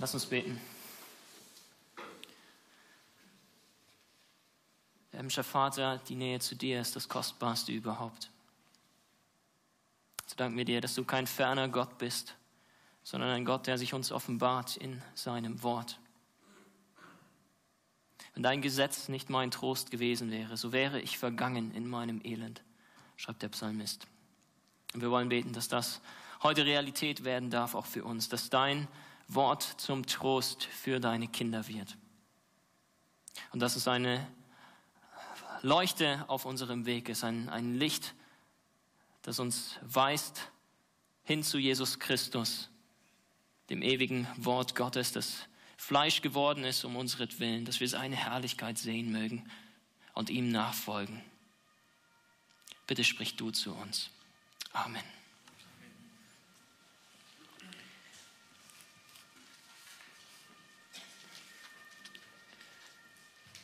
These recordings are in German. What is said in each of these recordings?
Lass uns beten. Himmlischer Vater, die Nähe zu dir ist das Kostbarste überhaupt. So danken wir dir, dass du kein ferner Gott bist, sondern ein Gott, der sich uns offenbart in seinem Wort. Wenn dein Gesetz nicht mein Trost gewesen wäre, so wäre ich vergangen in meinem Elend, schreibt der Psalmist. Und wir wollen beten, dass das heute Realität werden darf, auch für uns, dass dein Wort zum Trost für deine Kinder wird. Und dass es eine Leuchte auf unserem Weg ist, ein, ein Licht, das uns weist hin zu Jesus Christus, dem ewigen Wort Gottes, das Fleisch geworden ist um unseretwillen, dass wir seine Herrlichkeit sehen mögen und ihm nachfolgen. Bitte sprich du zu uns. Amen.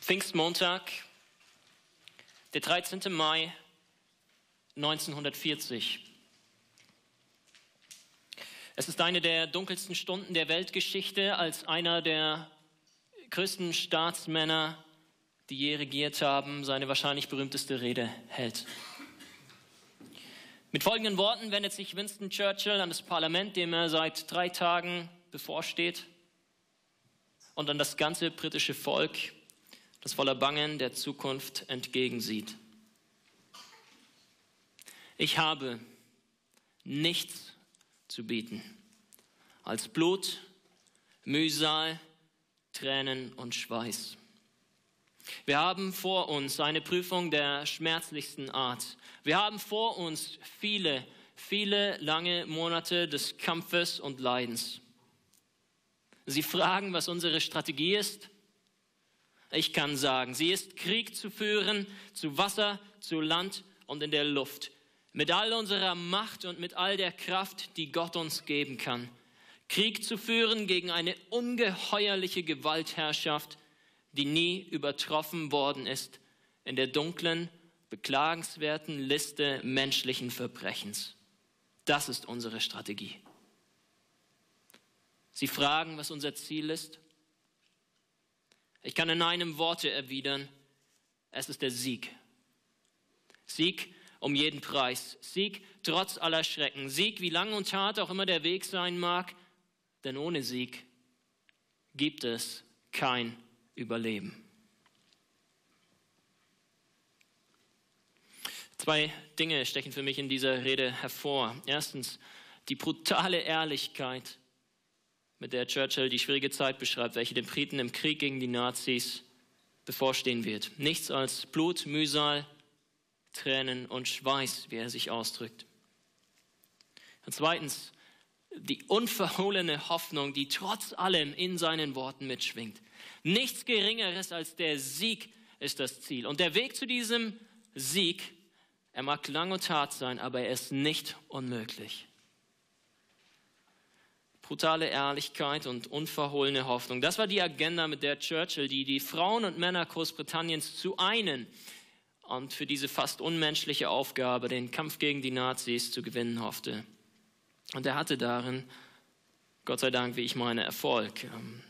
Pfingstmontag, der 13. Mai 1940. Es ist eine der dunkelsten Stunden der Weltgeschichte, als einer der größten Staatsmänner, die je regiert haben, seine wahrscheinlich berühmteste Rede hält. Mit folgenden Worten wendet sich Winston Churchill an das Parlament, dem er seit drei Tagen bevorsteht, und an das ganze britische Volk, das voller Bangen der Zukunft entgegensieht. Ich habe nichts zu bieten als Blut, Mühsal, Tränen und Schweiß. Wir haben vor uns eine Prüfung der schmerzlichsten Art. Wir haben vor uns viele, viele lange Monate des Kampfes und Leidens. Sie fragen, was unsere Strategie ist. Ich kann sagen, sie ist Krieg zu führen, zu Wasser, zu Land und in der Luft. Mit all unserer Macht und mit all der Kraft, die Gott uns geben kann. Krieg zu führen gegen eine ungeheuerliche Gewaltherrschaft, die nie übertroffen worden ist in der dunklen, beklagenswerten Liste menschlichen Verbrechens. Das ist unsere Strategie. Sie fragen, was unser Ziel ist. Ich kann in einem Worte erwidern, es ist der Sieg. Sieg um jeden Preis. Sieg trotz aller Schrecken. Sieg, wie lang und hart auch immer der Weg sein mag, denn ohne Sieg gibt es kein Überleben. Zwei Dinge stechen für mich in dieser Rede hervor. Erstens die brutale Ehrlichkeit mit der Churchill die schwierige Zeit beschreibt, welche den Briten im Krieg gegen die Nazis bevorstehen wird. Nichts als Blut, Mühsal, Tränen und Schweiß, wie er sich ausdrückt. Und zweitens, die unverhohlene Hoffnung, die trotz allem in seinen Worten mitschwingt. Nichts Geringeres als der Sieg ist das Ziel. Und der Weg zu diesem Sieg, er mag lang und hart sein, aber er ist nicht unmöglich brutale Ehrlichkeit und unverhohlene Hoffnung. Das war die Agenda, mit der Churchill die, die Frauen und Männer Großbritanniens zu einen und für diese fast unmenschliche Aufgabe, den Kampf gegen die Nazis zu gewinnen hoffte. Und er hatte darin, Gott sei Dank, wie ich meine, Erfolg. Ähm,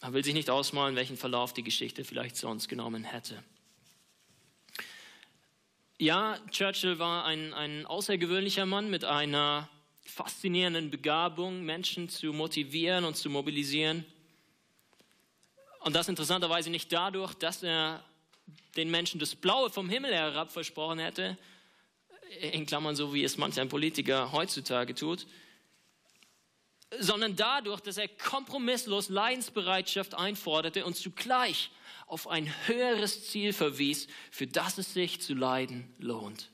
er will sich nicht ausmalen, welchen Verlauf die Geschichte vielleicht sonst genommen hätte. Ja, Churchill war ein, ein außergewöhnlicher Mann mit einer faszinierenden Begabung, Menschen zu motivieren und zu mobilisieren. Und das interessanterweise nicht dadurch, dass er den Menschen das Blaue vom Himmel herab versprochen hätte, in Klammern so wie es manch ein Politiker heutzutage tut, sondern dadurch, dass er kompromisslos Leidensbereitschaft einforderte und zugleich auf ein höheres Ziel verwies, für das es sich zu leiden lohnt.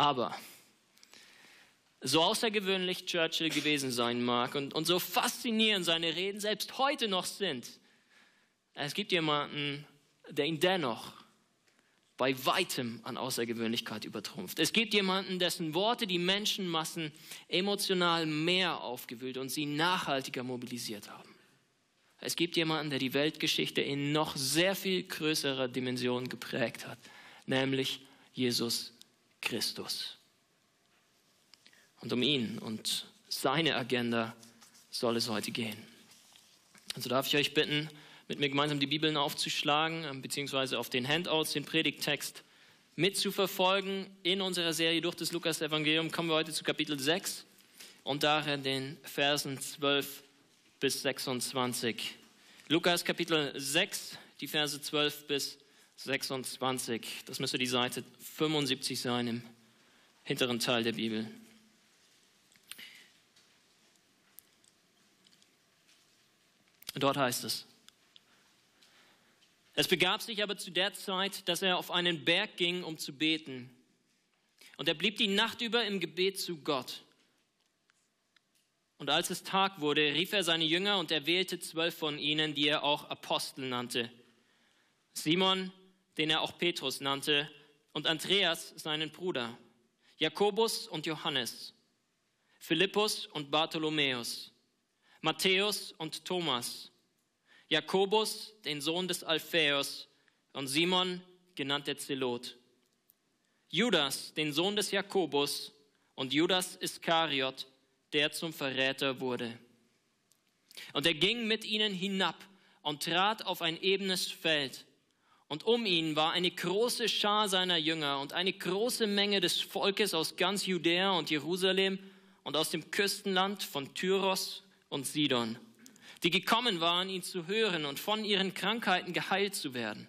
Aber so außergewöhnlich Churchill gewesen sein mag und, und so faszinierend seine Reden selbst heute noch sind, es gibt jemanden, der ihn dennoch bei weitem an Außergewöhnlichkeit übertrumpft. Es gibt jemanden, dessen Worte die Menschenmassen emotional mehr aufgewühlt und sie nachhaltiger mobilisiert haben. Es gibt jemanden, der die Weltgeschichte in noch sehr viel größerer Dimension geprägt hat, nämlich Jesus Christus. Und um ihn und seine Agenda soll es heute gehen. Also darf ich euch bitten, mit mir gemeinsam die Bibeln aufzuschlagen, ähm, beziehungsweise auf den Handouts den Predigttext mitzuverfolgen. In unserer Serie durch das Lukas-Evangelium kommen wir heute zu Kapitel 6 und darin den Versen 12 bis 26. Lukas Kapitel 6, die Verse 12 bis 26. Das müsste die Seite 75 sein im hinteren Teil der Bibel. Dort heißt es, es begab sich aber zu der Zeit, dass er auf einen Berg ging, um zu beten. Und er blieb die Nacht über im Gebet zu Gott. Und als es Tag wurde, rief er seine Jünger und er wählte zwölf von ihnen, die er auch Apostel nannte. Simon, den er auch Petrus nannte, und Andreas, seinen Bruder, Jakobus und Johannes, Philippus und Bartholomäus, Matthäus und Thomas, Jakobus, den Sohn des Alphaeus, und Simon, genannt der Zelot, Judas, den Sohn des Jakobus, und Judas Iskariot, der zum Verräter wurde. Und er ging mit ihnen hinab und trat auf ein ebenes Feld. Und um ihn war eine große Schar seiner Jünger und eine große Menge des Volkes aus ganz Judäa und Jerusalem und aus dem Küstenland von Tyros und Sidon, die gekommen waren, ihn zu hören und von ihren Krankheiten geheilt zu werden.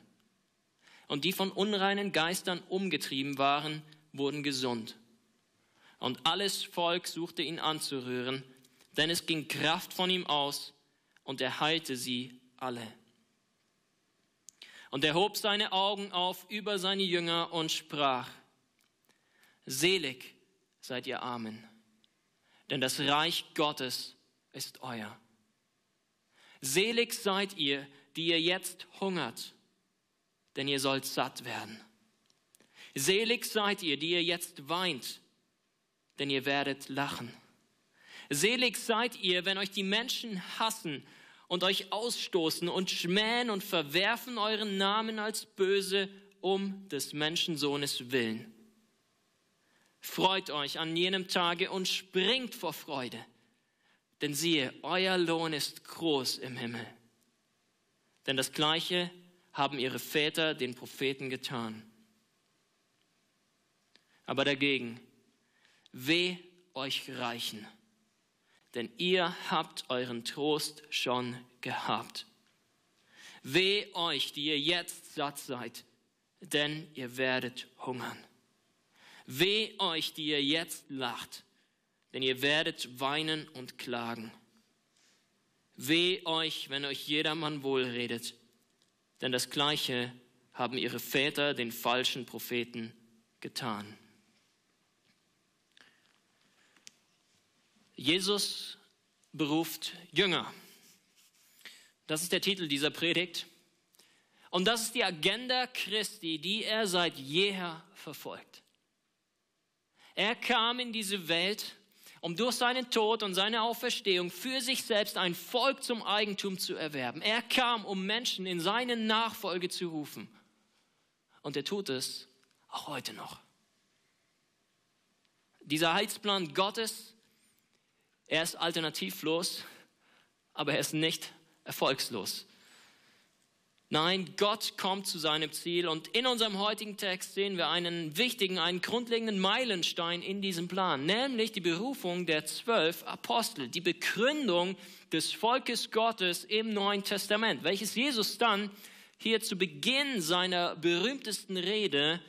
Und die von unreinen Geistern umgetrieben waren, wurden gesund. Und alles Volk suchte ihn anzurühren, denn es ging Kraft von ihm aus und er heilte sie alle. Und er hob seine Augen auf über seine Jünger und sprach, Selig seid ihr Armen, denn das Reich Gottes ist euer. Selig seid ihr, die ihr jetzt hungert, denn ihr sollt satt werden. Selig seid ihr, die ihr jetzt weint, denn ihr werdet lachen. Selig seid ihr, wenn euch die Menschen hassen und euch ausstoßen und schmähen und verwerfen euren Namen als böse um des Menschensohnes willen. Freut euch an jenem Tage und springt vor Freude, denn siehe, euer Lohn ist groß im Himmel. Denn das Gleiche haben ihre Väter den Propheten getan. Aber dagegen, Weh euch Reichen, denn ihr habt euren Trost schon gehabt. Weh euch, die ihr jetzt satt seid, denn ihr werdet hungern. Weh euch, die ihr jetzt lacht, denn ihr werdet weinen und klagen. Weh euch, wenn euch jedermann wohlredet, denn das Gleiche haben ihre Väter den falschen Propheten getan. Jesus beruft Jünger. Das ist der Titel dieser Predigt. Und das ist die Agenda Christi, die er seit jeher verfolgt. Er kam in diese Welt, um durch seinen Tod und seine Auferstehung für sich selbst ein Volk zum Eigentum zu erwerben. Er kam, um Menschen in seine Nachfolge zu rufen. Und er tut es auch heute noch. Dieser Heilsplan Gottes er ist alternativlos, aber er ist nicht erfolgslos. Nein, Gott kommt zu seinem Ziel und in unserem heutigen Text sehen wir einen wichtigen, einen grundlegenden Meilenstein in diesem Plan, nämlich die Berufung der zwölf Apostel, die Begründung des Volkes Gottes im Neuen Testament, welches Jesus dann hier zu Beginn seiner berühmtesten Rede,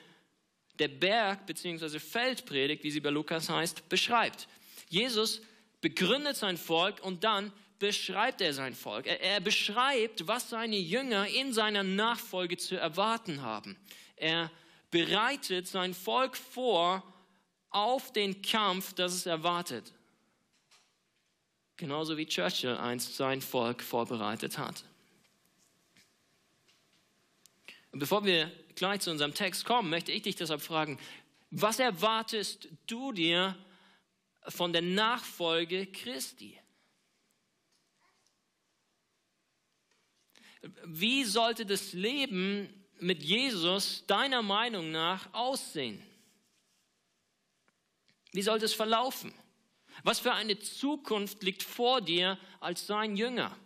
der Berg- bzw. Feldpredigt, wie sie bei Lukas heißt, beschreibt. Jesus begründet sein Volk und dann beschreibt er sein Volk. Er, er, beschreibt, was seine Jünger in seiner Nachfolge zu erwarten haben. Er bereitet sein Volk vor auf den Kampf, das es erwartet. Genauso wie Churchill einst sein Volk vorbereitet hat. Und bevor wir gleich zu unserem Text kommen, möchte ich dich deshalb fragen, was erwartest du dir von der Nachfolge Christi. Wie sollte das Leben mit Jesus deiner Meinung nach aussehen? Wie sollte es verlaufen? Was für eine Zukunft liegt vor dir als sein Jünger?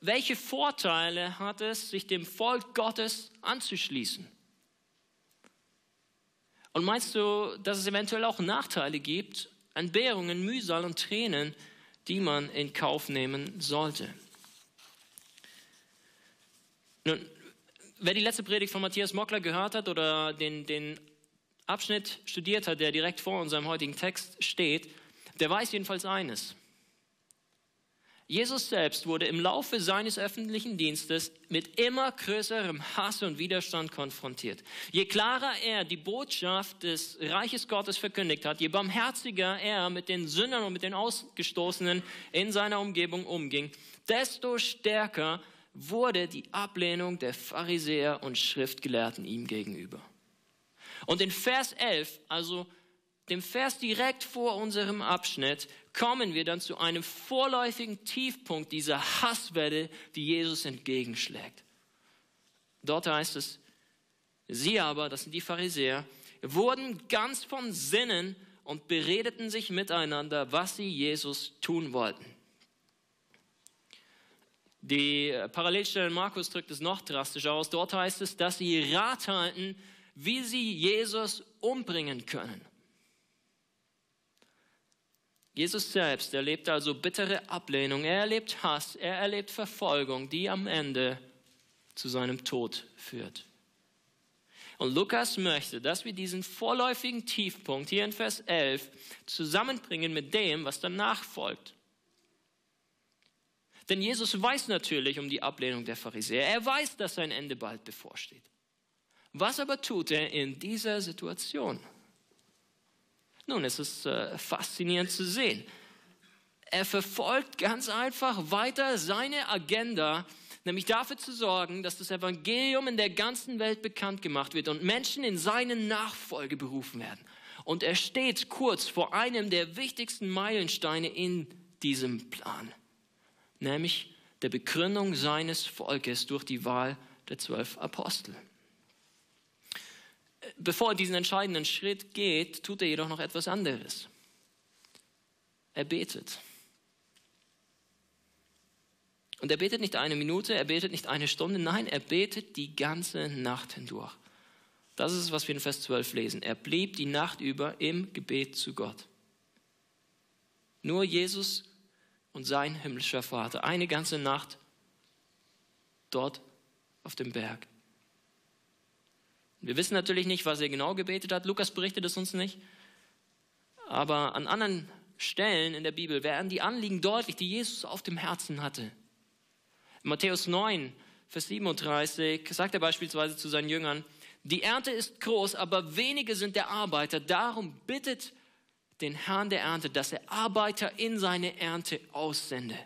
Welche Vorteile hat es, sich dem Volk Gottes anzuschließen? Und meinst du, dass es eventuell auch Nachteile gibt, Entbehrungen, Mühsal und Tränen, die man in Kauf nehmen sollte? Nun, wer die letzte Predigt von Matthias Mockler gehört hat oder den, den Abschnitt studiert hat, der direkt vor unserem heutigen Text steht, der weiß jedenfalls eines. Jesus selbst wurde im Laufe seines öffentlichen Dienstes mit immer größerem Hass und Widerstand konfrontiert. Je klarer er die Botschaft des Reiches Gottes verkündigt hat, je barmherziger er mit den Sündern und mit den Ausgestoßenen in seiner Umgebung umging, desto stärker wurde die Ablehnung der Pharisäer und Schriftgelehrten ihm gegenüber. Und in Vers 11, also dem Vers direkt vor unserem Abschnitt, kommen wir dann zu einem vorläufigen Tiefpunkt dieser Hasswelle, die Jesus entgegenschlägt. Dort heißt es, sie aber, das sind die Pharisäer, wurden ganz von Sinnen und beredeten sich miteinander, was sie Jesus tun wollten. Die Parallelstelle Markus drückt es noch drastischer aus. Dort heißt es, dass sie Rat halten, wie sie Jesus umbringen können. Jesus selbst erlebt also bittere Ablehnung, er erlebt Hass, er erlebt Verfolgung, die am Ende zu seinem Tod führt. Und Lukas möchte, dass wir diesen vorläufigen Tiefpunkt hier in Vers 11 zusammenbringen mit dem, was danach folgt. Denn Jesus weiß natürlich um die Ablehnung der Pharisäer. Er weiß, dass sein Ende bald bevorsteht. Was aber tut er in dieser Situation? Nun, es ist äh, faszinierend zu sehen. Er verfolgt ganz einfach weiter seine Agenda, nämlich dafür zu sorgen, dass das Evangelium in der ganzen Welt bekannt gemacht wird und Menschen in seine Nachfolge berufen werden. Und er steht kurz vor einem der wichtigsten Meilensteine in diesem Plan, nämlich der Begründung seines Volkes durch die Wahl der zwölf Apostel. Bevor er diesen entscheidenden Schritt geht, tut er jedoch noch etwas anderes. Er betet. Und er betet nicht eine Minute, er betet nicht eine Stunde, nein, er betet die ganze Nacht hindurch. Das ist es, was wir in Vers 12 lesen. Er blieb die Nacht über im Gebet zu Gott. Nur Jesus und sein himmlischer Vater, eine ganze Nacht dort auf dem Berg. Wir wissen natürlich nicht, was er genau gebetet hat. Lukas berichtet es uns nicht. Aber an anderen Stellen in der Bibel werden die Anliegen deutlich, die Jesus auf dem Herzen hatte. In Matthäus 9, Vers 37 sagt er beispielsweise zu seinen Jüngern, die Ernte ist groß, aber wenige sind der Arbeiter. Darum bittet den Herrn der Ernte, dass er Arbeiter in seine Ernte aussende.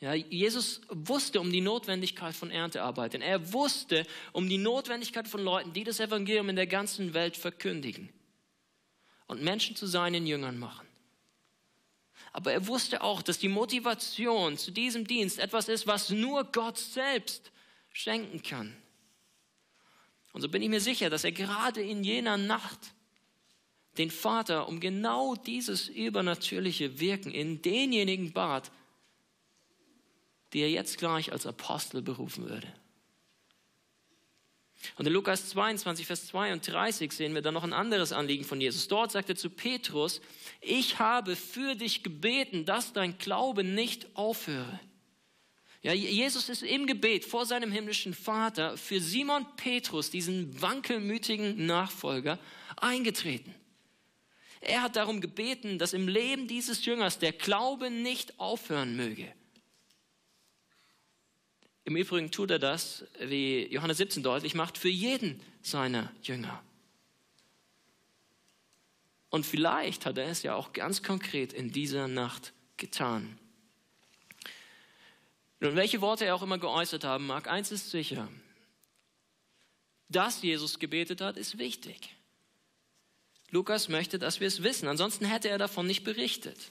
Ja, Jesus wusste um die Notwendigkeit von Erntearbeit. Denn er wusste um die Notwendigkeit von Leuten, die das Evangelium in der ganzen Welt verkündigen und Menschen zu seinen Jüngern machen. Aber er wusste auch, dass die Motivation zu diesem Dienst etwas ist, was nur Gott selbst schenken kann. Und so bin ich mir sicher, dass er gerade in jener Nacht den Vater um genau dieses übernatürliche Wirken in denjenigen bat, die er jetzt gleich als Apostel berufen würde. Und in Lukas 22, Vers 32 sehen wir dann noch ein anderes Anliegen von Jesus. Dort sagt er zu Petrus, ich habe für dich gebeten, dass dein Glaube nicht aufhöre. Ja, Jesus ist im Gebet vor seinem himmlischen Vater für Simon Petrus, diesen wankelmütigen Nachfolger, eingetreten. Er hat darum gebeten, dass im Leben dieses Jüngers der Glaube nicht aufhören möge. Im Übrigen tut er das, wie Johannes 17 deutlich macht, für jeden seiner Jünger. Und vielleicht hat er es ja auch ganz konkret in dieser Nacht getan. Nun, welche Worte er auch immer geäußert haben mag, eins ist sicher. Dass Jesus gebetet hat, ist wichtig. Lukas möchte, dass wir es wissen, ansonsten hätte er davon nicht berichtet.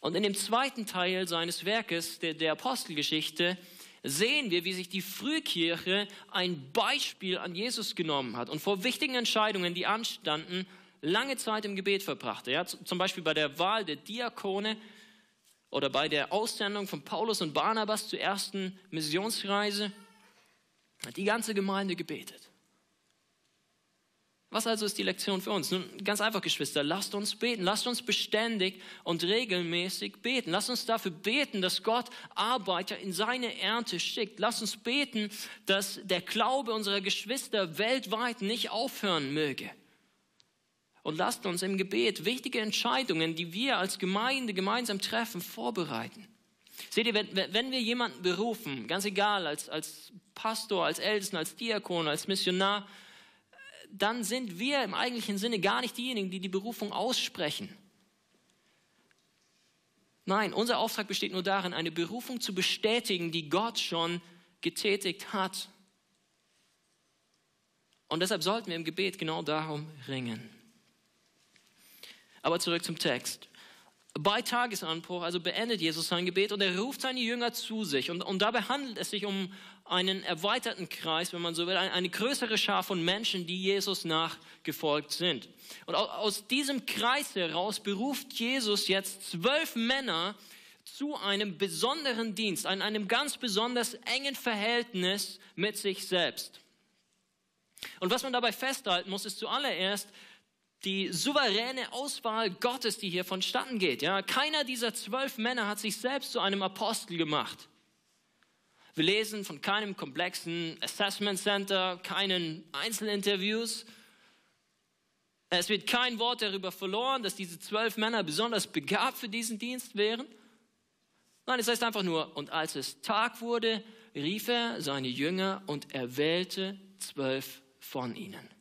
Und in dem zweiten Teil seines Werkes, der, der Apostelgeschichte, sehen wir, wie sich die Frühkirche ein Beispiel an Jesus genommen hat und vor wichtigen Entscheidungen, die anstanden, lange Zeit im Gebet verbrachte. Ja, zum Beispiel bei der Wahl der Diakone oder bei der Aussendung von Paulus und Barnabas zur ersten Missionsreise hat die ganze Gemeinde gebetet. Was also ist die Lektion für uns? Nun, ganz einfach, Geschwister, lasst uns beten, lasst uns beständig und regelmäßig beten. Lasst uns dafür beten, dass Gott Arbeiter in seine Ernte schickt. Lasst uns beten, dass der Glaube unserer Geschwister weltweit nicht aufhören möge. Und lasst uns im Gebet wichtige Entscheidungen, die wir als Gemeinde gemeinsam treffen, vorbereiten. Seht ihr, wenn, wenn wir jemanden berufen, ganz egal, als, als Pastor, als Ältesten, als Diakon, als Missionar, dann sind wir im eigentlichen Sinne gar nicht diejenigen, die die Berufung aussprechen. Nein, unser Auftrag besteht nur darin, eine Berufung zu bestätigen, die Gott schon getätigt hat. Und deshalb sollten wir im Gebet genau darum ringen. Aber zurück zum Text. Bei Tagesanbruch, also beendet Jesus sein Gebet und er ruft seine Jünger zu sich. Und, und dabei handelt es sich um einen erweiterten Kreis, wenn man so will, eine größere Schar von Menschen, die Jesus nachgefolgt sind. Und aus diesem Kreis heraus beruft Jesus jetzt zwölf Männer zu einem besonderen Dienst, an einem ganz besonders engen Verhältnis mit sich selbst. Und was man dabei festhalten muss, ist zuallererst die souveräne Auswahl Gottes, die hier vonstatten geht. Ja, keiner dieser zwölf Männer hat sich selbst zu einem Apostel gemacht. Wir lesen von keinem komplexen Assessment Center, keinen Einzelinterviews. Es wird kein Wort darüber verloren, dass diese zwölf Männer besonders begabt für diesen Dienst wären. Nein, es heißt einfach nur, und als es Tag wurde, rief er seine Jünger und er wählte zwölf von ihnen.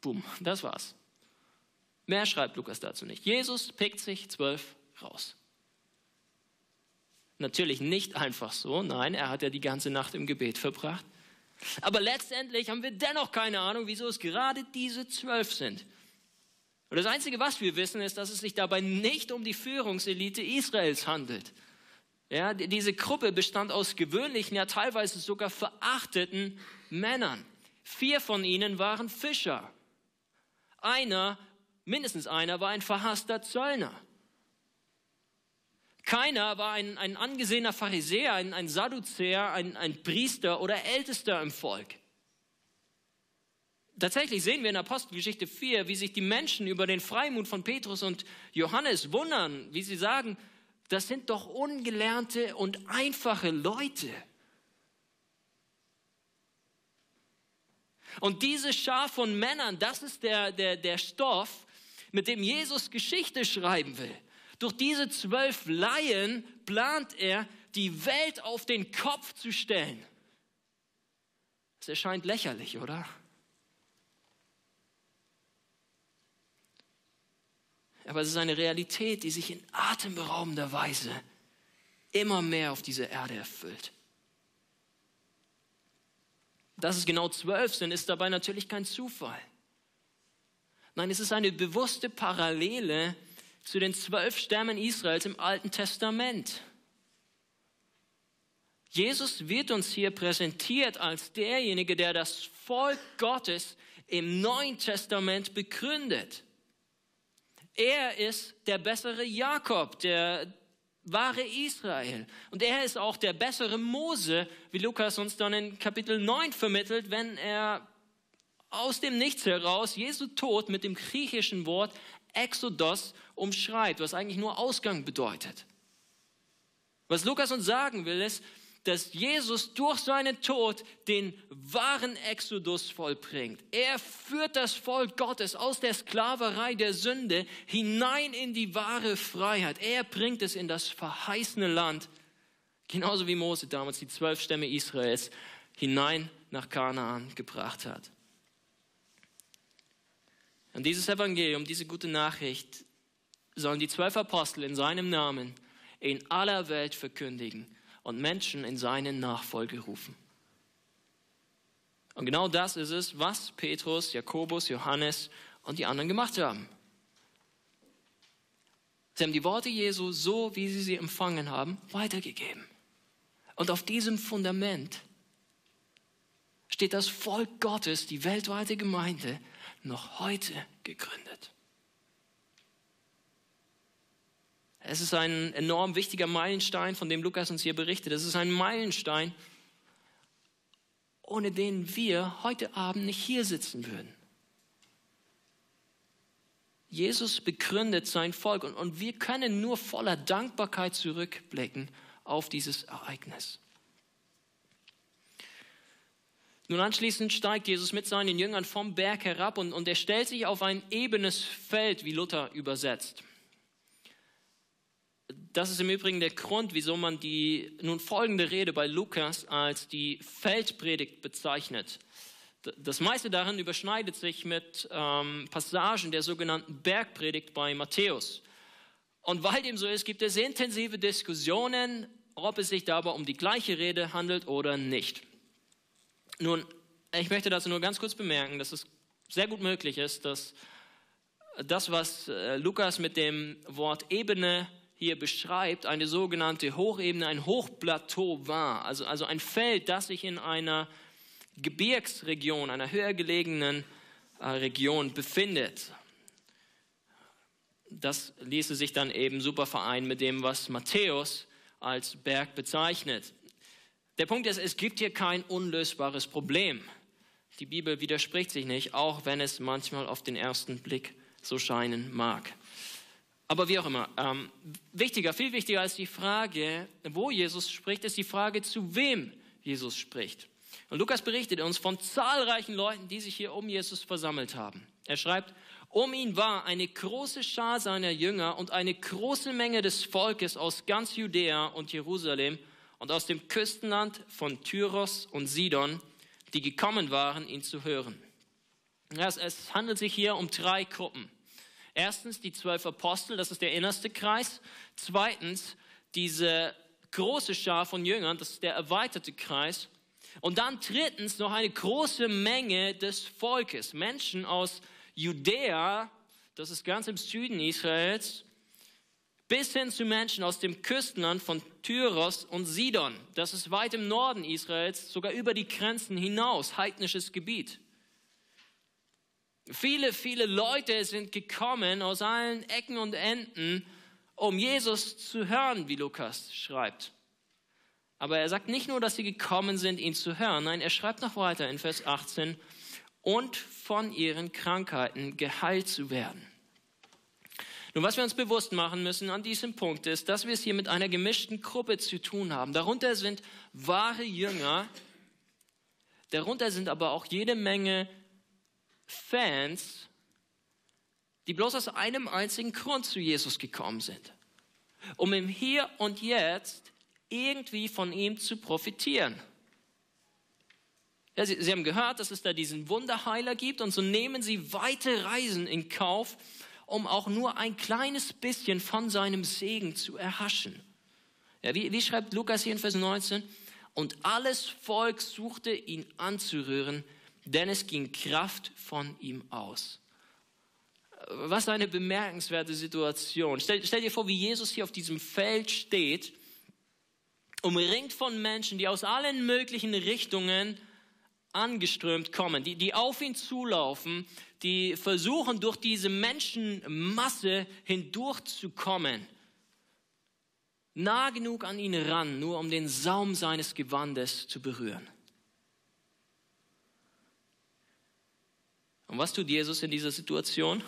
Boom, das war's. Mehr schreibt Lukas dazu nicht. Jesus pickt sich zwölf raus. Natürlich nicht einfach so, nein, er hat ja die ganze Nacht im Gebet verbracht. Aber letztendlich haben wir dennoch keine Ahnung, wieso es gerade diese zwölf sind. Und das Einzige, was wir wissen, ist, dass es sich dabei nicht um die Führungselite Israels handelt. Ja, diese Gruppe bestand aus gewöhnlichen, ja teilweise sogar verachteten Männern. Vier von ihnen waren Fischer. Einer, mindestens einer, war ein verhasster Zöllner. Keiner war ein, ein angesehener Pharisäer, ein, ein Sadduzäer, ein, ein Priester oder Ältester im Volk. Tatsächlich sehen wir in Apostelgeschichte 4, wie sich die Menschen über den Freimut von Petrus und Johannes wundern, wie sie sagen, das sind doch ungelernte und einfache Leute. Und diese Schar von Männern, das ist der, der, der Stoff, mit dem Jesus Geschichte schreiben will. Durch diese zwölf Laien plant er, die Welt auf den Kopf zu stellen. Es erscheint lächerlich, oder? Aber es ist eine Realität, die sich in atemberaubender Weise immer mehr auf dieser Erde erfüllt. Dass es genau zwölf sind, ist dabei natürlich kein Zufall. Nein, es ist eine bewusste Parallele zu den zwölf Stämmen Israels im Alten Testament. Jesus wird uns hier präsentiert als derjenige, der das Volk Gottes im Neuen Testament begründet. Er ist der bessere Jakob, der wahre Israel. Und er ist auch der bessere Mose, wie Lukas uns dann in Kapitel 9 vermittelt, wenn er aus dem Nichts heraus Jesu Tod mit dem griechischen Wort Exodus umschreibt, was eigentlich nur Ausgang bedeutet. Was Lukas uns sagen will, ist, dass Jesus durch seinen Tod den wahren Exodus vollbringt. Er führt das Volk Gottes aus der Sklaverei der Sünde hinein in die wahre Freiheit. Er bringt es in das verheißene Land, genauso wie Mose damals die zwölf Stämme Israels hinein nach Kanaan gebracht hat. Und dieses Evangelium, diese gute Nachricht, sollen die zwölf Apostel in seinem Namen in aller Welt verkündigen und Menschen in seine Nachfolge rufen. Und genau das ist es, was Petrus, Jakobus, Johannes und die anderen gemacht haben. Sie haben die Worte Jesu so, wie sie sie empfangen haben, weitergegeben. Und auf diesem Fundament steht das Volk Gottes, die weltweite Gemeinde, noch heute gegründet. Es ist ein enorm wichtiger Meilenstein, von dem Lukas uns hier berichtet. Es ist ein Meilenstein, ohne den wir heute Abend nicht hier sitzen würden. Jesus begründet sein Volk und, und wir können nur voller Dankbarkeit zurückblicken auf dieses Ereignis. Nun anschließend steigt Jesus mit seinen Jüngern vom Berg herab und, und er stellt sich auf ein ebenes Feld, wie Luther übersetzt. Das ist im Übrigen der Grund, wieso man die nun folgende Rede bei Lukas als die Feldpredigt bezeichnet. Das meiste darin überschneidet sich mit ähm, Passagen der sogenannten Bergpredigt bei Matthäus. Und weil dem so ist, gibt es intensive Diskussionen, ob es sich dabei um die gleiche Rede handelt oder nicht. Nun, ich möchte dazu nur ganz kurz bemerken, dass es sehr gut möglich ist, dass das, was äh, Lukas mit dem Wort Ebene hier beschreibt, eine sogenannte Hochebene, ein Hochplateau war, also, also ein Feld, das sich in einer Gebirgsregion, einer höher gelegenen äh, Region befindet. Das ließe sich dann eben super vereinen mit dem, was Matthäus als Berg bezeichnet. Der Punkt ist, es gibt hier kein unlösbares Problem. Die Bibel widerspricht sich nicht, auch wenn es manchmal auf den ersten Blick so scheinen mag. Aber wie auch immer, ähm, wichtiger, viel wichtiger als die Frage, wo Jesus spricht, ist die Frage, zu wem Jesus spricht. Und Lukas berichtet uns von zahlreichen Leuten, die sich hier um Jesus versammelt haben. Er schreibt, um ihn war eine große Schar seiner Jünger und eine große Menge des Volkes aus ganz Judäa und Jerusalem und aus dem Küstenland von Tyros und Sidon, die gekommen waren, ihn zu hören. Es handelt sich hier um drei Gruppen. Erstens die zwölf Apostel, das ist der innerste Kreis. Zweitens diese große Schar von Jüngern, das ist der erweiterte Kreis. Und dann drittens noch eine große Menge des Volkes, Menschen aus Judäa, das ist ganz im Süden Israels, bis hin zu Menschen aus dem Küstenland von Tyros und Sidon, das ist weit im Norden Israels, sogar über die Grenzen hinaus, heidnisches Gebiet. Viele, viele Leute sind gekommen aus allen Ecken und Enden, um Jesus zu hören, wie Lukas schreibt. Aber er sagt nicht nur, dass sie gekommen sind, ihn zu hören, nein, er schreibt noch weiter in Vers 18, und von ihren Krankheiten geheilt zu werden. Nun, was wir uns bewusst machen müssen an diesem Punkt ist, dass wir es hier mit einer gemischten Gruppe zu tun haben. Darunter sind wahre Jünger, darunter sind aber auch jede Menge Fans, die bloß aus einem einzigen Grund zu Jesus gekommen sind, um im Hier und Jetzt irgendwie von ihm zu profitieren. Ja, sie, sie haben gehört, dass es da diesen Wunderheiler gibt und so nehmen sie weite Reisen in Kauf, um auch nur ein kleines bisschen von seinem Segen zu erhaschen. Ja, wie, wie schreibt Lukas hier in Vers 19? Und alles Volk suchte ihn anzurühren, denn es ging Kraft von ihm aus. Was eine bemerkenswerte Situation. Stell, stell, dir vor, wie Jesus hier auf diesem Feld steht, umringt von Menschen, die aus allen möglichen Richtungen angeströmt kommen, die, die auf ihn zulaufen, die versuchen, durch diese Menschenmasse hindurchzukommen. Nah genug an ihn ran, nur um den Saum seines Gewandes zu berühren. Und was tut Jesus in dieser Situation?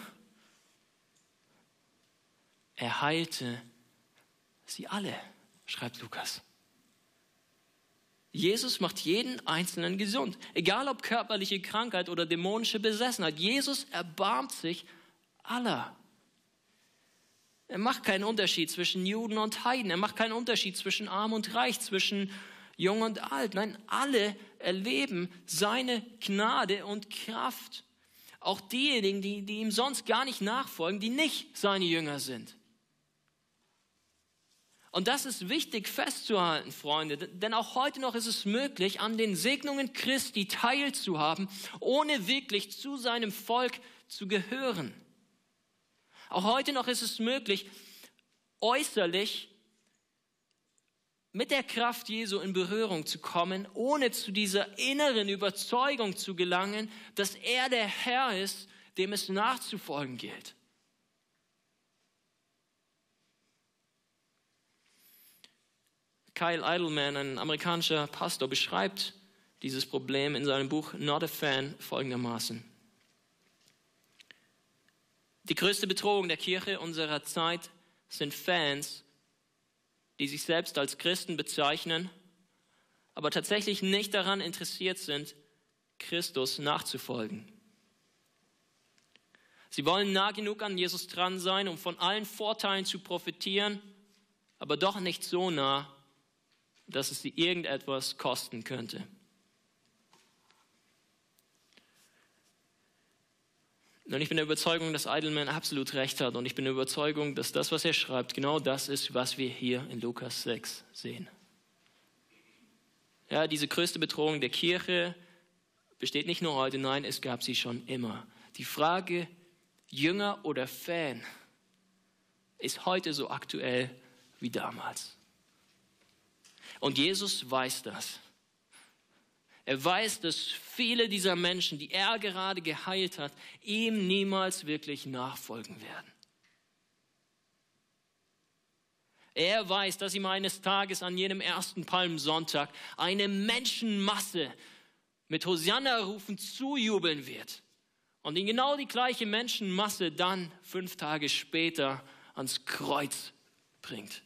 Er heilte sie alle, schreibt Lukas. Jesus macht jeden Einzelnen gesund, egal ob körperliche Krankheit oder dämonische Besessenheit. Jesus erbarmt sich aller. Er macht keinen Unterschied zwischen Juden und Heiden. Er macht keinen Unterschied zwischen arm und reich, zwischen jung und alt. Nein, alle erleben seine Gnade und Kraft. Auch diejenigen, die, die ihm sonst gar nicht nachfolgen, die nicht seine Jünger sind. Und das ist wichtig festzuhalten, Freunde, denn auch heute noch ist es möglich, an den Segnungen Christi teilzuhaben, ohne wirklich zu seinem Volk zu gehören. Auch heute noch ist es möglich, äußerlich mit der Kraft Jesu in Berührung zu kommen, ohne zu dieser inneren Überzeugung zu gelangen, dass er der Herr ist, dem es nachzufolgen gilt. Kyle Idleman, ein amerikanischer Pastor, beschreibt dieses Problem in seinem Buch Not a Fan folgendermaßen. Die größte Bedrohung der Kirche unserer Zeit sind Fans, die sich selbst als Christen bezeichnen, aber tatsächlich nicht daran interessiert sind, Christus nachzufolgen. Sie wollen nah genug an Jesus dran sein, um von allen Vorteilen zu profitieren, aber doch nicht so nah, dass es sie irgendetwas kosten könnte. Und ich bin der Überzeugung, dass Eidelman absolut recht hat. Und ich bin der Überzeugung, dass das, was er schreibt, genau das ist, was wir hier in Lukas 6 sehen. Ja, diese größte Bedrohung der Kirche besteht nicht nur heute, nein, es gab sie schon immer. Die Frage, Jünger oder Fan, ist heute so aktuell wie damals. Und Jesus weiß das. Er weiß, dass viele dieser Menschen, die er gerade geheilt hat, ihm niemals wirklich nachfolgen werden. Er weiß, dass ihm eines Tages an jenem ersten Palmsonntag eine Menschenmasse mit Hosanna-Rufen zujubeln wird und ihn genau die gleiche Menschenmasse dann fünf Tage später ans Kreuz bringt.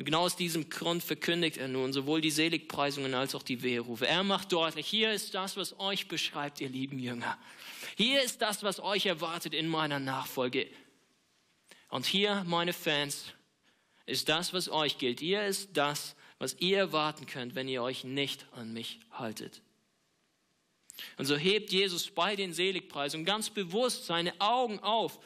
Und genau aus diesem Grund verkündigt er nun sowohl die Seligpreisungen als auch die Weherufe. Er macht deutlich, hier ist das, was euch beschreibt, ihr lieben Jünger. Hier ist das, was euch erwartet in meiner Nachfolge. Und hier, meine Fans, ist das, was euch gilt. Hier ist das, was ihr erwarten könnt, wenn ihr euch nicht an mich haltet. Und so hebt Jesus bei den Seligpreisungen ganz bewusst seine Augen auf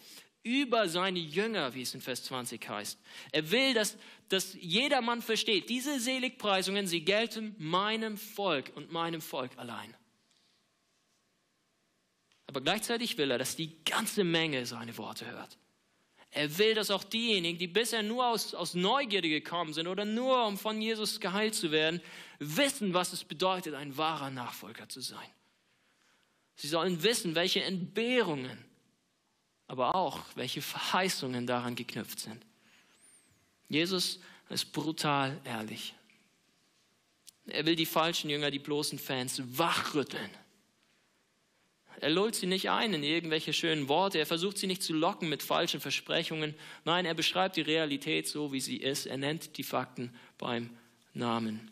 über seine Jünger, wie es in Vers 20 heißt. Er will, dass, dass jedermann versteht, diese Seligpreisungen, sie gelten meinem Volk und meinem Volk allein. Aber gleichzeitig will er, dass die ganze Menge seine Worte hört. Er will, dass auch diejenigen, die bisher nur aus, aus Neugierde gekommen sind oder nur um von Jesus geheilt zu werden, wissen, was es bedeutet, ein wahrer Nachfolger zu sein. Sie sollen wissen, welche Entbehrungen aber auch, welche Verheißungen daran geknüpft sind. Jesus ist brutal ehrlich. Er will die falschen Jünger, die bloßen Fans, wachrütteln. Er lullt sie nicht ein in irgendwelche schönen Worte. Er versucht sie nicht zu locken mit falschen Versprechungen. Nein, er beschreibt die Realität so, wie sie ist. Er nennt die Fakten beim Namen.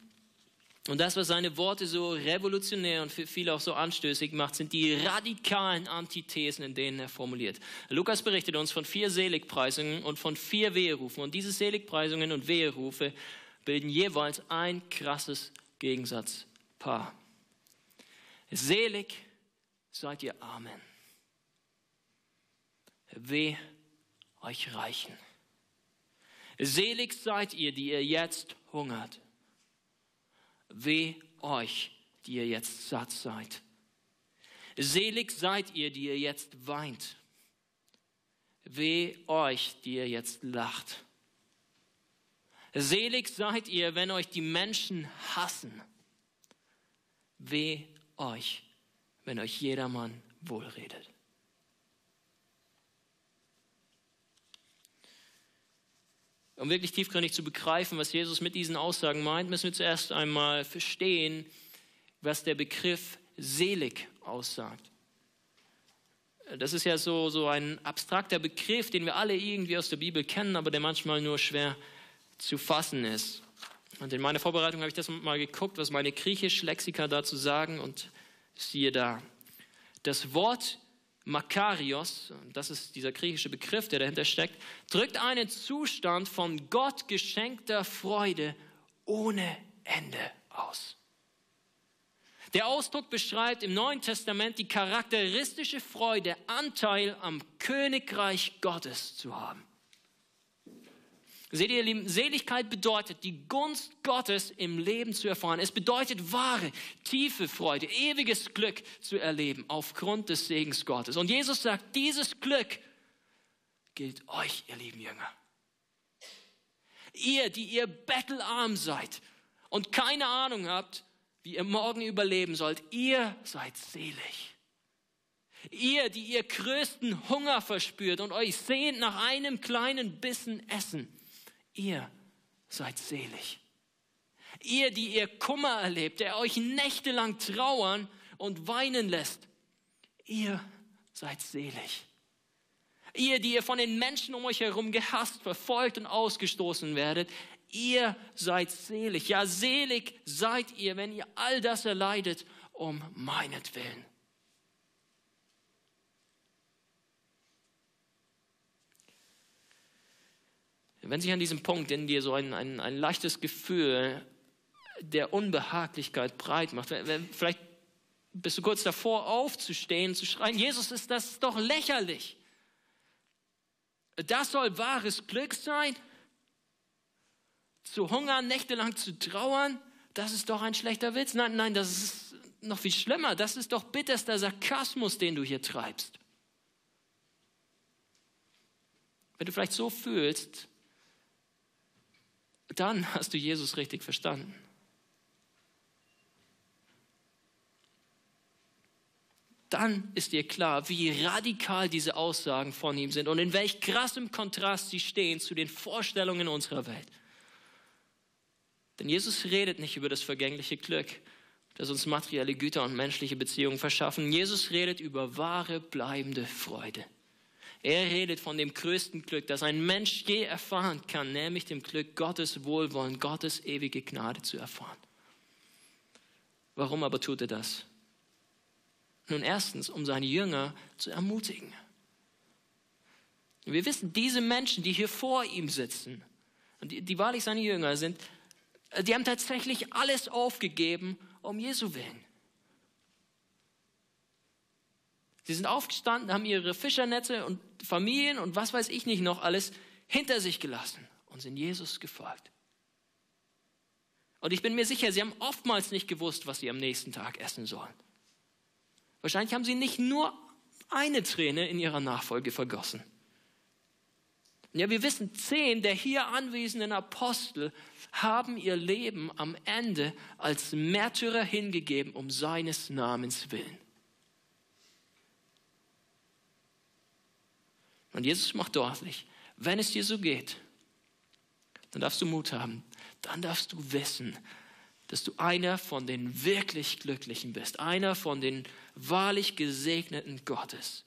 Und das, was seine Worte so revolutionär und für viele auch so anstößig macht, sind die radikalen Antithesen, in denen er formuliert. Lukas berichtet uns von vier Seligpreisungen und von vier Weherufen. Und diese Seligpreisungen und Weherufe bilden jeweils ein krasses Gegensatzpaar. Selig seid ihr Armen. Weh euch Reichen. Selig seid ihr, die ihr jetzt hungert. Weh euch, die ihr jetzt satt seid. Selig seid ihr, die ihr jetzt weint. Weh euch, die ihr jetzt lacht. Selig seid ihr, wenn euch die Menschen hassen. Weh euch, wenn euch jedermann wohlredet. Um wirklich tiefgründig zu begreifen, was Jesus mit diesen Aussagen meint, müssen wir zuerst einmal verstehen, was der Begriff selig aussagt. Das ist ja so, so ein abstrakter Begriff, den wir alle irgendwie aus der Bibel kennen, aber der manchmal nur schwer zu fassen ist. Und in meiner Vorbereitung habe ich das mal geguckt, was meine griechisch-Lexika dazu sagen und siehe da. Das Wort Makarios, das ist dieser griechische Begriff, der dahinter steckt, drückt einen Zustand von Gott geschenkter Freude ohne Ende aus. Der Ausdruck beschreibt im Neuen Testament die charakteristische Freude, Anteil am Königreich Gottes zu haben. Seht ihr, Lieben, Seligkeit bedeutet, die Gunst Gottes im Leben zu erfahren. Es bedeutet wahre, tiefe Freude, ewiges Glück zu erleben aufgrund des Segens Gottes. Und Jesus sagt, dieses Glück gilt euch, ihr lieben Jünger. Ihr, die ihr bettelarm seid und keine Ahnung habt, wie ihr morgen überleben sollt. Ihr seid selig. Ihr, die ihr größten Hunger verspürt und euch sehnt nach einem kleinen Bissen Essen. Ihr seid selig. Ihr, die ihr Kummer erlebt, der euch nächtelang trauern und weinen lässt. Ihr seid selig. Ihr, die ihr von den Menschen um euch herum gehasst, verfolgt und ausgestoßen werdet, ihr seid selig. Ja, selig seid ihr, wenn ihr all das erleidet um meinetwillen. Wenn sich an diesem Punkt in dir so ein, ein, ein leichtes Gefühl der Unbehaglichkeit breit macht, vielleicht bist du kurz davor aufzustehen, zu schreien, Jesus ist das doch lächerlich. Das soll wahres Glück sein? Zu hungern, nächtelang zu trauern, das ist doch ein schlechter Witz. Nein, nein, das ist noch viel schlimmer. Das ist doch bitterster Sarkasmus, den du hier treibst. Wenn du vielleicht so fühlst, dann hast du Jesus richtig verstanden. Dann ist dir klar, wie radikal diese Aussagen von ihm sind und in welch krassem Kontrast sie stehen zu den Vorstellungen unserer Welt. Denn Jesus redet nicht über das vergängliche Glück, das uns materielle Güter und menschliche Beziehungen verschaffen. Jesus redet über wahre, bleibende Freude. Er redet von dem größten Glück, das ein Mensch je erfahren kann, nämlich dem Glück, Gottes Wohlwollen, Gottes ewige Gnade zu erfahren. Warum aber tut er das? Nun erstens, um seine Jünger zu ermutigen. Wir wissen, diese Menschen, die hier vor ihm sitzen, die, die wahrlich seine Jünger sind, die haben tatsächlich alles aufgegeben um Jesu willen. Sie sind aufgestanden, haben ihre Fischernetze und Familien und was weiß ich nicht noch alles hinter sich gelassen und sind Jesus gefolgt. Und ich bin mir sicher, sie haben oftmals nicht gewusst, was sie am nächsten Tag essen sollen. Wahrscheinlich haben sie nicht nur eine Träne in ihrer Nachfolge vergossen. Ja, wir wissen, zehn der hier anwesenden Apostel haben ihr Leben am Ende als Märtyrer hingegeben, um seines Namens willen. Und Jesus macht deutlich, wenn es dir so geht, dann darfst du Mut haben. Dann darfst du wissen, dass du einer von den wirklich Glücklichen bist, einer von den wahrlich Gesegneten Gottes.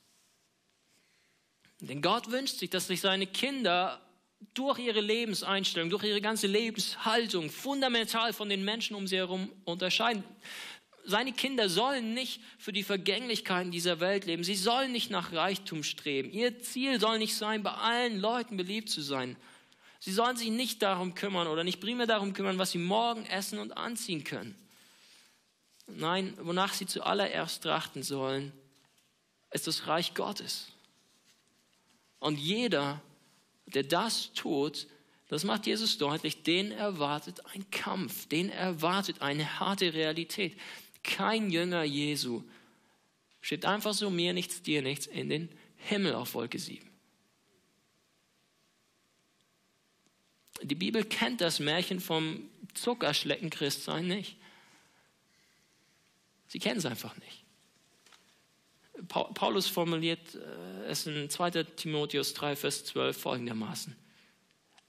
Denn Gott wünscht sich, dass sich seine Kinder durch ihre Lebenseinstellung, durch ihre ganze Lebenshaltung fundamental von den Menschen um sie herum unterscheiden seine Kinder sollen nicht für die Vergänglichkeiten dieser Welt leben. Sie sollen nicht nach Reichtum streben. Ihr Ziel soll nicht sein, bei allen Leuten beliebt zu sein. Sie sollen sich nicht darum kümmern oder nicht primär darum kümmern, was sie morgen essen und anziehen können. Nein, wonach sie zuallererst trachten sollen, ist das Reich Gottes. Und jeder, der das tut, das macht Jesus deutlich, den erwartet ein Kampf, den erwartet eine harte Realität kein Jünger Jesu steht einfach so mir nichts, dir nichts in den Himmel auf Wolke 7. Die Bibel kennt das Märchen vom Zuckerschlecken Christsein nicht. Sie kennen es einfach nicht. Paulus formuliert äh, es in 2 Timotheus 3, Vers 12 folgendermaßen.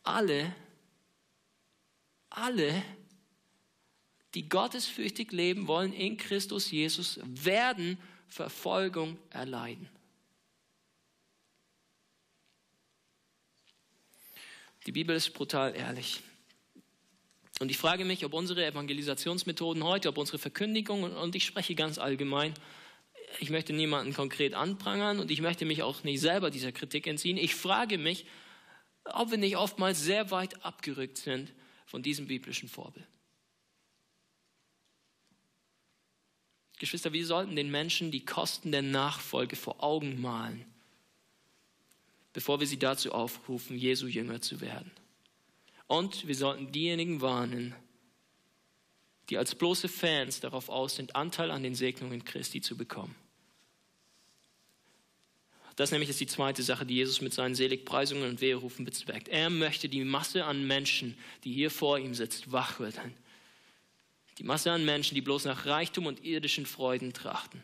Alle, alle, die gottesfürchtig leben wollen in Christus Jesus, werden Verfolgung erleiden. Die Bibel ist brutal ehrlich. Und ich frage mich, ob unsere Evangelisationsmethoden heute, ob unsere Verkündigung, und ich spreche ganz allgemein, ich möchte niemanden konkret anprangern und ich möchte mich auch nicht selber dieser Kritik entziehen. Ich frage mich, ob wir nicht oftmals sehr weit abgerückt sind von diesem biblischen Vorbild. Geschwister, wir sollten den Menschen die Kosten der Nachfolge vor Augen malen, bevor wir sie dazu aufrufen, Jesu Jünger zu werden. Und wir sollten diejenigen warnen, die als bloße Fans darauf aus sind, Anteil an den Segnungen Christi zu bekommen. Das nämlich ist die zweite Sache, die Jesus mit seinen Seligpreisungen und Weherufen bezweckt. Er möchte die Masse an Menschen, die hier vor ihm sitzt, wachrütteln Die Masse an Menschen, die bloß nach Reichtum und irdischen Freuden trachten.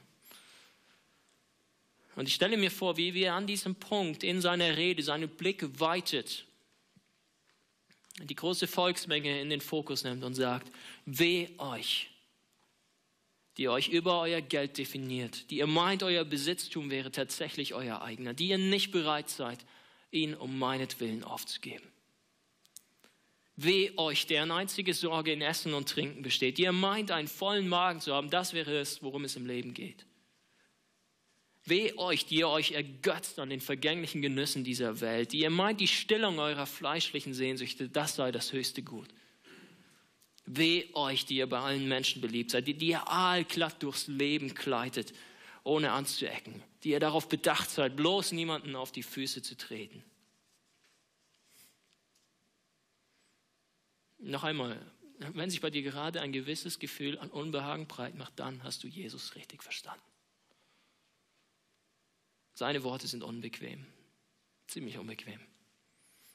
Und ich stelle mir vor, wie wir an diesem Punkt in seiner Rede seinen Blick weitet, die große Volksmenge in den Fokus nimmt und sagt, weh euch, die euch über euer Geld definiert, die ihr meint, euer Besitztum wäre tatsächlich euer eigener, die ihr nicht bereit seid, ihn um meinetwillen aufzugeben. Weh euch, deren einzige Sorge in Essen und Trinken besteht, die ihr meint, einen vollen Magen zu haben, das wäre es, worum es im Leben geht. Weh euch, die ihr euch ergötzt an den vergänglichen Genüssen dieser Welt, die ihr meint, die Stillung eurer fleischlichen Sehnsüchte, das sei das höchste Gut. Weh euch, die ihr bei allen Menschen beliebt seid, die, die ihr aalglatt durchs Leben gleitet, ohne anzuecken, die ihr darauf bedacht seid, bloß niemanden auf die Füße zu treten. Noch einmal, wenn sich bei dir gerade ein gewisses Gefühl an Unbehagen breit macht, dann hast du Jesus richtig verstanden. Seine Worte sind unbequem, ziemlich unbequem.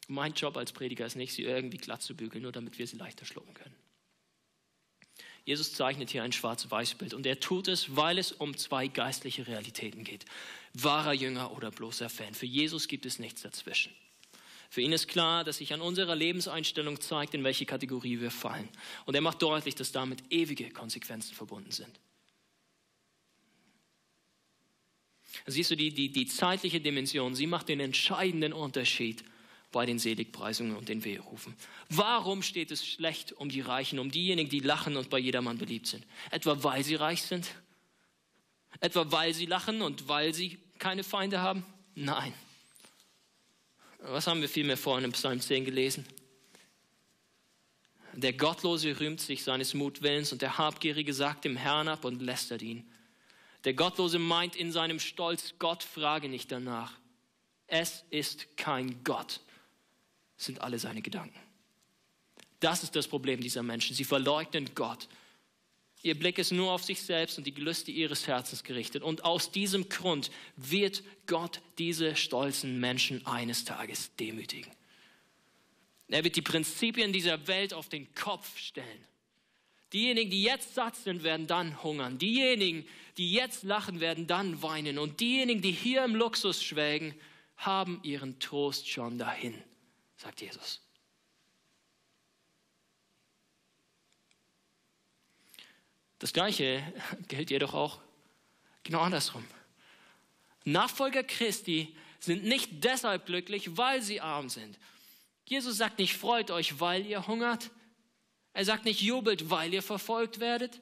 Mein Job als Prediger ist nicht, sie irgendwie glatt zu bügeln, nur damit wir sie leichter schlucken können. Jesus zeichnet hier ein schwarz-weiß-Bild und er tut es, weil es um zwei geistliche Realitäten geht. Wahrer Jünger oder bloßer Fan. Für Jesus gibt es nichts dazwischen. Für ihn ist klar, dass sich an unserer Lebenseinstellung zeigt, in welche Kategorie wir fallen. Und er macht deutlich, dass damit ewige Konsequenzen verbunden sind. Siehst du die, die, die zeitliche Dimension, sie macht den entscheidenden Unterschied bei den Seligpreisungen und den Weherufen. Warum steht es schlecht um die Reichen, um diejenigen, die lachen und bei jedermann beliebt sind? Etwa weil sie reich sind? Etwa weil sie lachen und weil sie keine Feinde haben? Nein. Was haben wir vielmehr vorhin im Psalm 10 gelesen? Der Gottlose rühmt sich seines Mutwillens und der Habgierige sagt dem Herrn ab und lästert ihn. Der Gottlose meint in seinem Stolz, Gott frage nicht danach. Es ist kein Gott, sind alle seine Gedanken. Das ist das Problem dieser Menschen. Sie verleugnen Gott. Ihr Blick ist nur auf sich selbst und die Gelüste ihres Herzens gerichtet. Und aus diesem Grund wird Gott diese stolzen Menschen eines Tages demütigen. Er wird die Prinzipien dieser Welt auf den Kopf stellen. Diejenigen, die jetzt satt sind, werden dann hungern. Diejenigen, die jetzt lachen, werden dann weinen. Und diejenigen, die hier im Luxus schwelgen, haben ihren Trost schon dahin, sagt Jesus. Das Gleiche gilt jedoch auch genau andersrum. Nachfolger Christi sind nicht deshalb glücklich, weil sie arm sind. Jesus sagt nicht, freut euch, weil ihr hungert. Er sagt nicht, jubelt, weil ihr verfolgt werdet.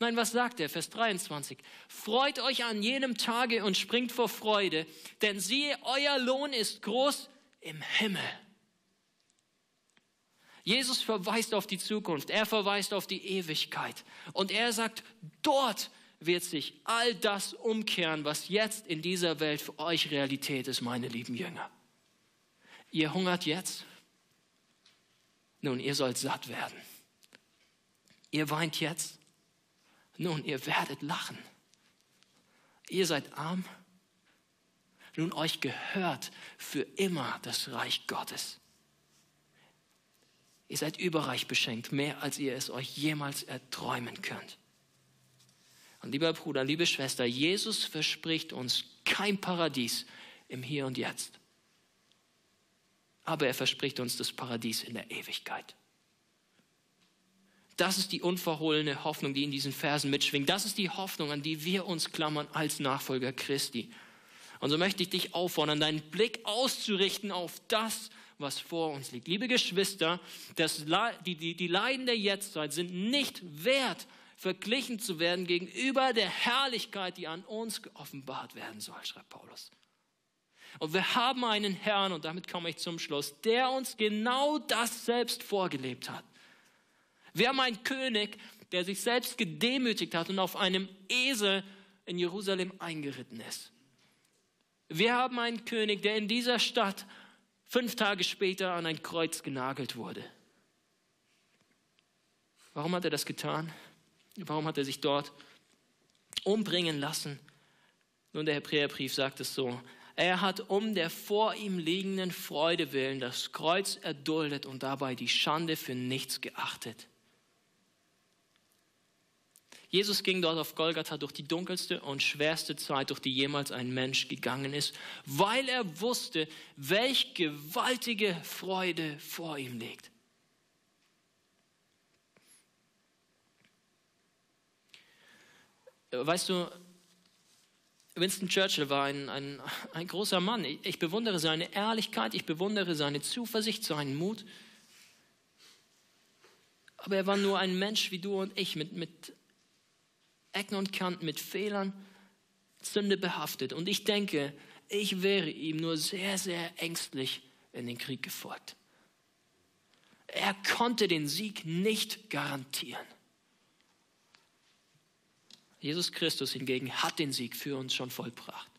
Nein, was sagt er? Vers 23. Freut euch an jenem Tage und springt vor Freude, denn siehe, euer Lohn ist groß im Himmel. Jesus verweist auf die Zukunft, er verweist auf die Ewigkeit und er sagt, dort wird sich all das umkehren, was jetzt in dieser Welt für euch Realität ist, meine lieben Jünger. Ihr hungert jetzt, nun, ihr sollt satt werden. Ihr weint jetzt. Nun, ihr werdet lachen. Ihr seid arm. Nun, euch gehört für immer das Reich Gottes. Ihr seid überreich beschenkt, mehr als ihr es euch jemals erträumen könnt. Und lieber Bruder, liebe Schwester, Jesus verspricht uns kein Paradies im Hier und Jetzt aber er verspricht uns das Paradies in der Ewigkeit. Das ist die unverhohlene Hoffnung, die in diesen Versen mitschwingt. Das ist die Hoffnung, an die wir uns klammern als Nachfolger Christi. Und so möchte ich dich auffordern, deinen Blick auszurichten auf das, was vor uns liegt. Liebe Geschwister, das, die, die, die Leiden der Jetztzeit sind nicht wert, verglichen zu werden gegenüber der Herrlichkeit, die an uns geoffenbart werden soll, schreibt Paulus. Und wir haben einen Herrn, und damit komme ich zum Schluss, der uns genau das selbst vorgelebt hat. Wir haben einen König, der sich selbst gedemütigt hat und auf einem Esel in Jerusalem eingeritten ist. Wir haben einen König, der in dieser Stadt fünf Tage später an ein Kreuz genagelt wurde. Warum hat er das getan? Warum hat er sich dort umbringen lassen? Nun, der Hebräerbrief sagt es so, er hat um der vor ihm liegenden Freude willen das Kreuz erduldet und dabei die Schande für nichts geachtet. Jesus ging dort auf Golgatha durch die dunkelste und schwerste Zeit, durch die jemals ein Mensch gegangen ist, weil er wusste, welch gewaltige Freude vor ihm liegt. Weißt du, Winston Churchill war ein, ein, ein großer Mann. Ich, ich bewundere seine Ehrlichkeit, ich bewundere seine Zuversicht, seinen Mut. Aber er war nur ein Mensch wie du und ich, mit, mit Ecken und Kanten, mit Fehlern, Sünde behaftet. Und ich denke, ich wäre ihm nur sehr, sehr ängstlich in den Krieg gefolgt. Er konnte den Sieg nicht garantieren. Jesus Christus hingegen hat den Sieg für uns schon vollbracht.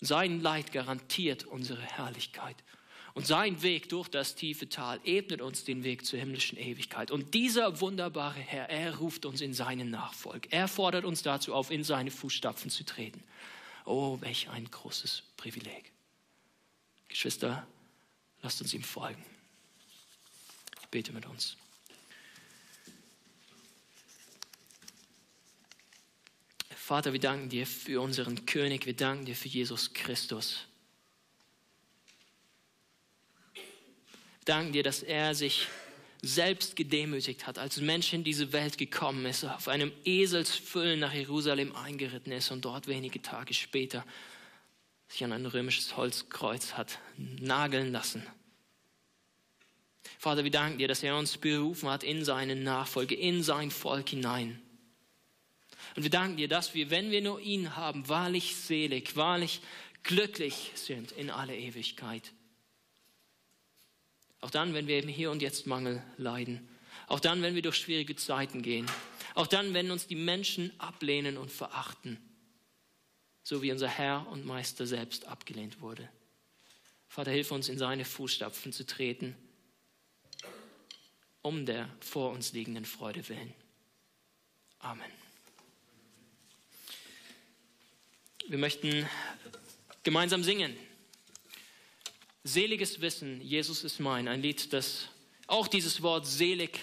Sein Leid garantiert unsere Herrlichkeit. Und sein Weg durch das tiefe Tal ebnet uns den Weg zur himmlischen Ewigkeit. Und dieser wunderbare Herr, er ruft uns in seinen Nachfolg. Er fordert uns dazu auf, in seine Fußstapfen zu treten. Oh, welch ein großes Privileg. Geschwister, lasst uns ihm folgen. Ich bete mit uns. Vater, wir danken dir für unseren König, wir danken dir für Jesus Christus. Wir danken dir, dass er sich selbst gedemütigt hat, als Mensch in diese Welt gekommen ist, auf einem Eselsfüllen nach Jerusalem eingeritten ist und dort wenige Tage später sich an ein römisches Holzkreuz hat nageln lassen. Vater, wir danken dir, dass er uns berufen hat in seine Nachfolge, in sein Volk hinein. Und wir danken dir, dass wir, wenn wir nur ihn haben, wahrlich selig, wahrlich glücklich sind in alle Ewigkeit. Auch dann, wenn wir im Hier und Jetzt Mangel leiden. Auch dann, wenn wir durch schwierige Zeiten gehen. Auch dann, wenn uns die Menschen ablehnen und verachten. So wie unser Herr und Meister selbst abgelehnt wurde. Vater, hilf uns, in seine Fußstapfen zu treten, um der vor uns liegenden Freude willen. Amen. Wir möchten gemeinsam singen. Seliges Wissen, Jesus ist mein. Ein Lied, das auch dieses Wort selig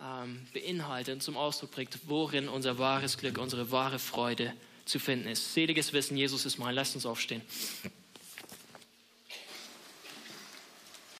ähm, beinhaltet und zum Ausdruck bringt, worin unser wahres Glück, unsere wahre Freude zu finden ist. Seliges Wissen, Jesus ist mein. Lasst uns aufstehen.